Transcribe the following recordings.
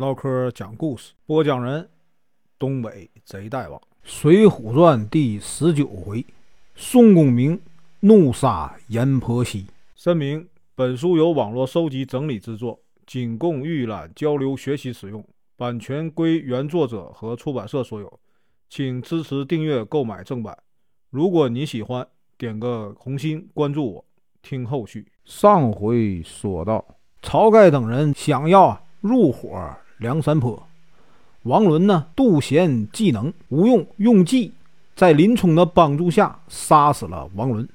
唠嗑讲故事，播讲人：东北贼大王。《水浒传》第十九回：宋公明怒杀阎婆惜。声明：本书由网络收集整理制作，仅供预览、交流、学习使用，版权归原作者和出版社所有，请支持订阅、购买正版。如果你喜欢，点个红心，关注我，听后续。上回说到，晁盖等人想要啊入伙梁山泊，王伦呢妒贤技能，吴用用计，在林冲的帮助下杀死了王伦。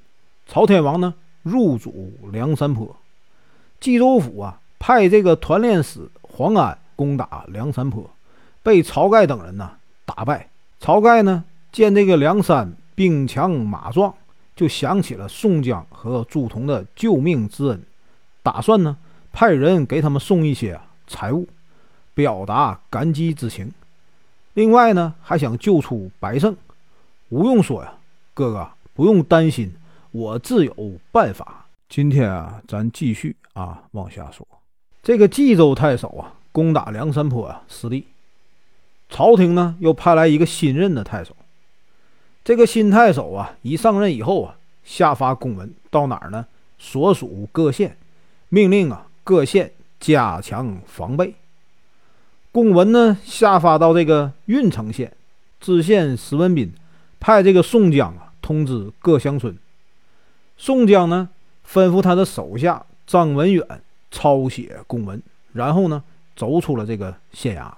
朝天王呢入主梁山泊，冀州府啊派这个团练使黄安攻打梁山泊，被晁盖等人呢打败。晁盖呢见这个梁山兵强马壮。就想起了宋江和朱仝的救命之恩，打算呢派人给他们送一些财物，表达感激之情。另外呢，还想救出白胜。吴用说呀：“哥哥不用担心，我自有办法。”今天啊，咱继续啊往下说。这个冀州太守啊，攻打梁山泊啊失利，朝廷呢又派来一个新任的太守。这个新太守啊，一上任以后啊，下发公文到哪儿呢？所属各县，命令啊各县加强防备。公文呢下发到这个郓城县，知县石文斌派这个宋江啊通知各乡村。宋江呢吩咐他的手下张文远抄写公文，然后呢走出了这个县衙。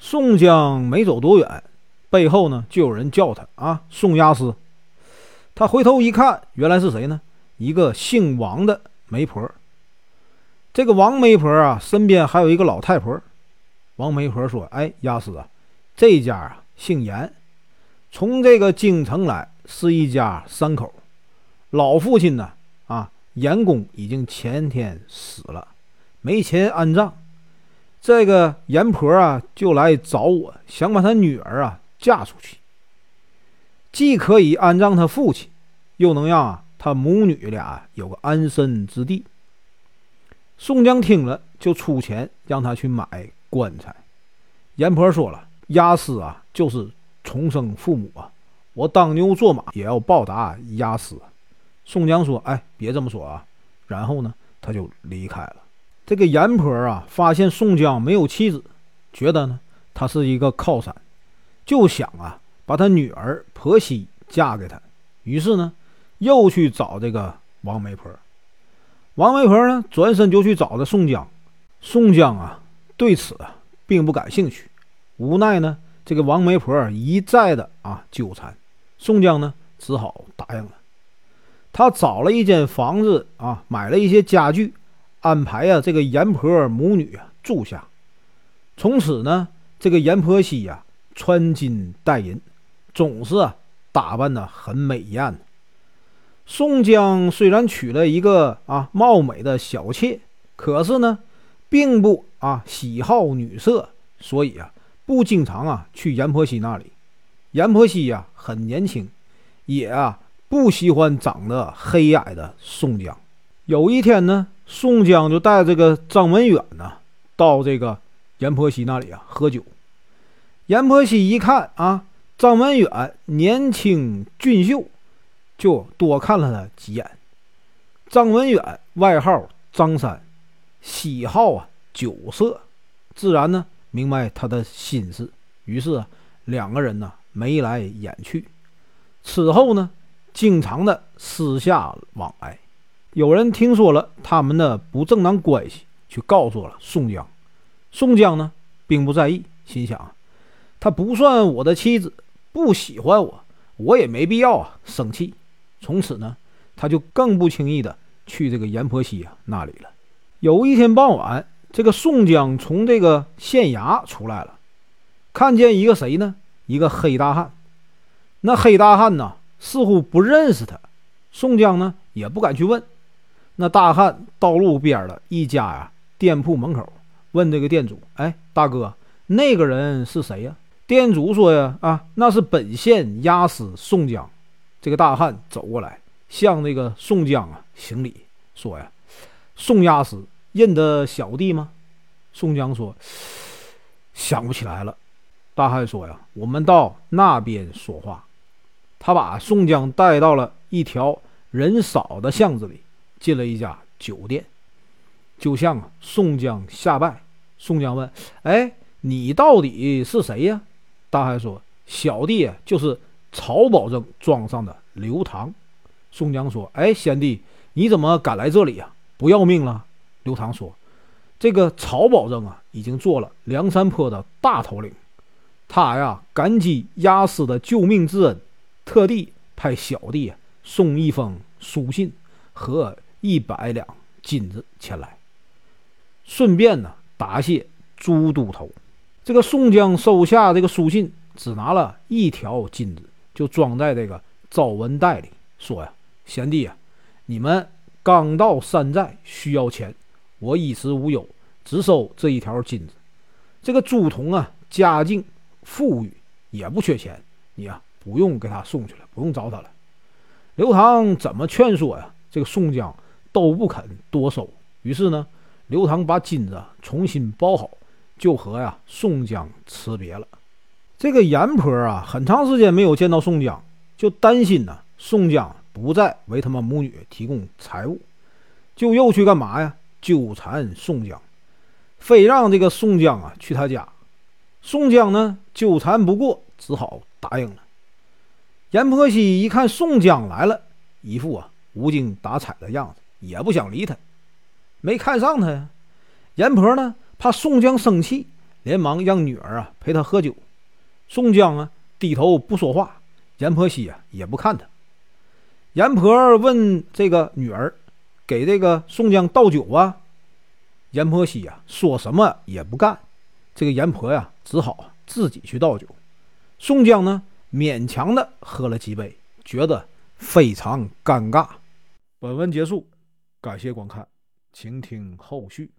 宋江没走多远。背后呢，就有人叫他啊，宋押司。他回头一看，原来是谁呢？一个姓王的媒婆。这个王媒婆啊，身边还有一个老太婆。王媒婆说：“哎，押司啊，这家啊姓严，从这个京城来，是一家三口。老父亲呢，啊，严公已经前天死了，没钱安葬。这个严婆啊，就来找我，想把他女儿啊。”嫁出去，既可以安葬他父亲，又能让他母女俩有个安身之地。宋江听了，就出钱让他去买棺材。阎婆说了：“押司啊，就是重生父母啊，我当牛做马也要报答押司。”宋江说：“哎，别这么说啊。”然后呢，他就离开了。这个阎婆啊，发现宋江没有妻子，觉得呢他是一个靠山。就想啊，把他女儿婆媳嫁给他，于是呢，又去找这个王媒婆。王媒婆呢，转身就去找的宋江。宋江啊，对此啊，并不感兴趣。无奈呢，这个王媒婆一再的啊纠缠，宋江呢，只好答应了。他找了一间房子啊，买了一些家具，安排啊这个阎婆母女啊住下。从此呢，这个阎婆惜呀。穿金戴银，总是啊打扮的很美艳。宋江虽然娶了一个啊貌美的小妾，可是呢，并不啊喜好女色，所以啊不经常啊去阎婆惜那里。阎婆惜呀很年轻，也啊不喜欢长得黑矮的宋江。有一天呢，宋江就带这个张文远呢到这个阎婆惜那里啊喝酒。阎婆惜一看啊，张文远年轻俊秀，就多看了他几眼。张文远外号张三，喜好啊酒色，自然呢明白他的心思，于是两个人呢眉来眼去。此后呢，经常的私下往来。有人听说了他们的不正当关系，去告诉了宋江。宋江呢并不在意，心想。她不算我的妻子，不喜欢我，我也没必要啊生气。从此呢，他就更不轻易的去这个阎婆惜啊那里了。有一天傍晚，这个宋江从这个县衙出来了，看见一个谁呢？一个黑大汉。那黑大汉呢，似乎不认识他。宋江呢，也不敢去问。那大汉到路边的一家呀店铺门口，问这个店主：“哎，大哥，那个人是谁呀？”店主说呀，啊，那是本县押司宋江。这个大汉走过来，向那个宋江啊行礼，说呀：“宋押司认得小弟吗？”宋江说：“想不起来了。大汉说呀：“我们到那边说话。”他把宋江带到了一条人少的巷子里，进了一家酒店，就向宋江下拜。宋江问：“哎，你到底是谁呀？”大汉说：“小弟就是曹保正庄上的刘唐。”宋江说：“哎，贤弟，你怎么敢来这里呀？不要命了？”刘唐说：“这个曹保正啊，已经做了梁山坡的大头领。”他呀，感激押司的救命之恩，特地派小弟送一封书信和一百两金子前来，顺便呢答谢朱都头。这个宋江收下这个书信，只拿了一条金子，就装在这个招文袋里，说呀：“贤弟啊，你们刚到山寨，需要钱，我一时无有，只收这一条金子。这个朱仝啊，家境。”富裕也不缺钱，你呀不用给他送去了，不用找他了。刘唐怎么劝说呀？这个宋江都不肯多收。于是呢，刘唐把金子重新包好，就和呀宋江辞别了。这个阎婆啊，很长时间没有见到宋江，就担心呢宋江不再为他们母女提供财物，就又去干嘛呀？纠缠宋江，非让这个宋江啊去他家。宋江呢，纠缠不过，只好答应了。阎婆惜一看宋江来了，一副啊无精打采的样子，也不想理他，没看上他呀。阎婆呢，怕宋江生气，连忙让女儿啊陪他喝酒。宋江啊低头不说话，阎婆惜啊也不看他。阎婆问这个女儿：“给这个宋江倒酒啊？”阎婆惜呀说什么也不干。这个阎婆呀，只好自己去倒酒。宋江呢，勉强的喝了几杯，觉得非常尴尬。本文结束，感谢观看，请听后续。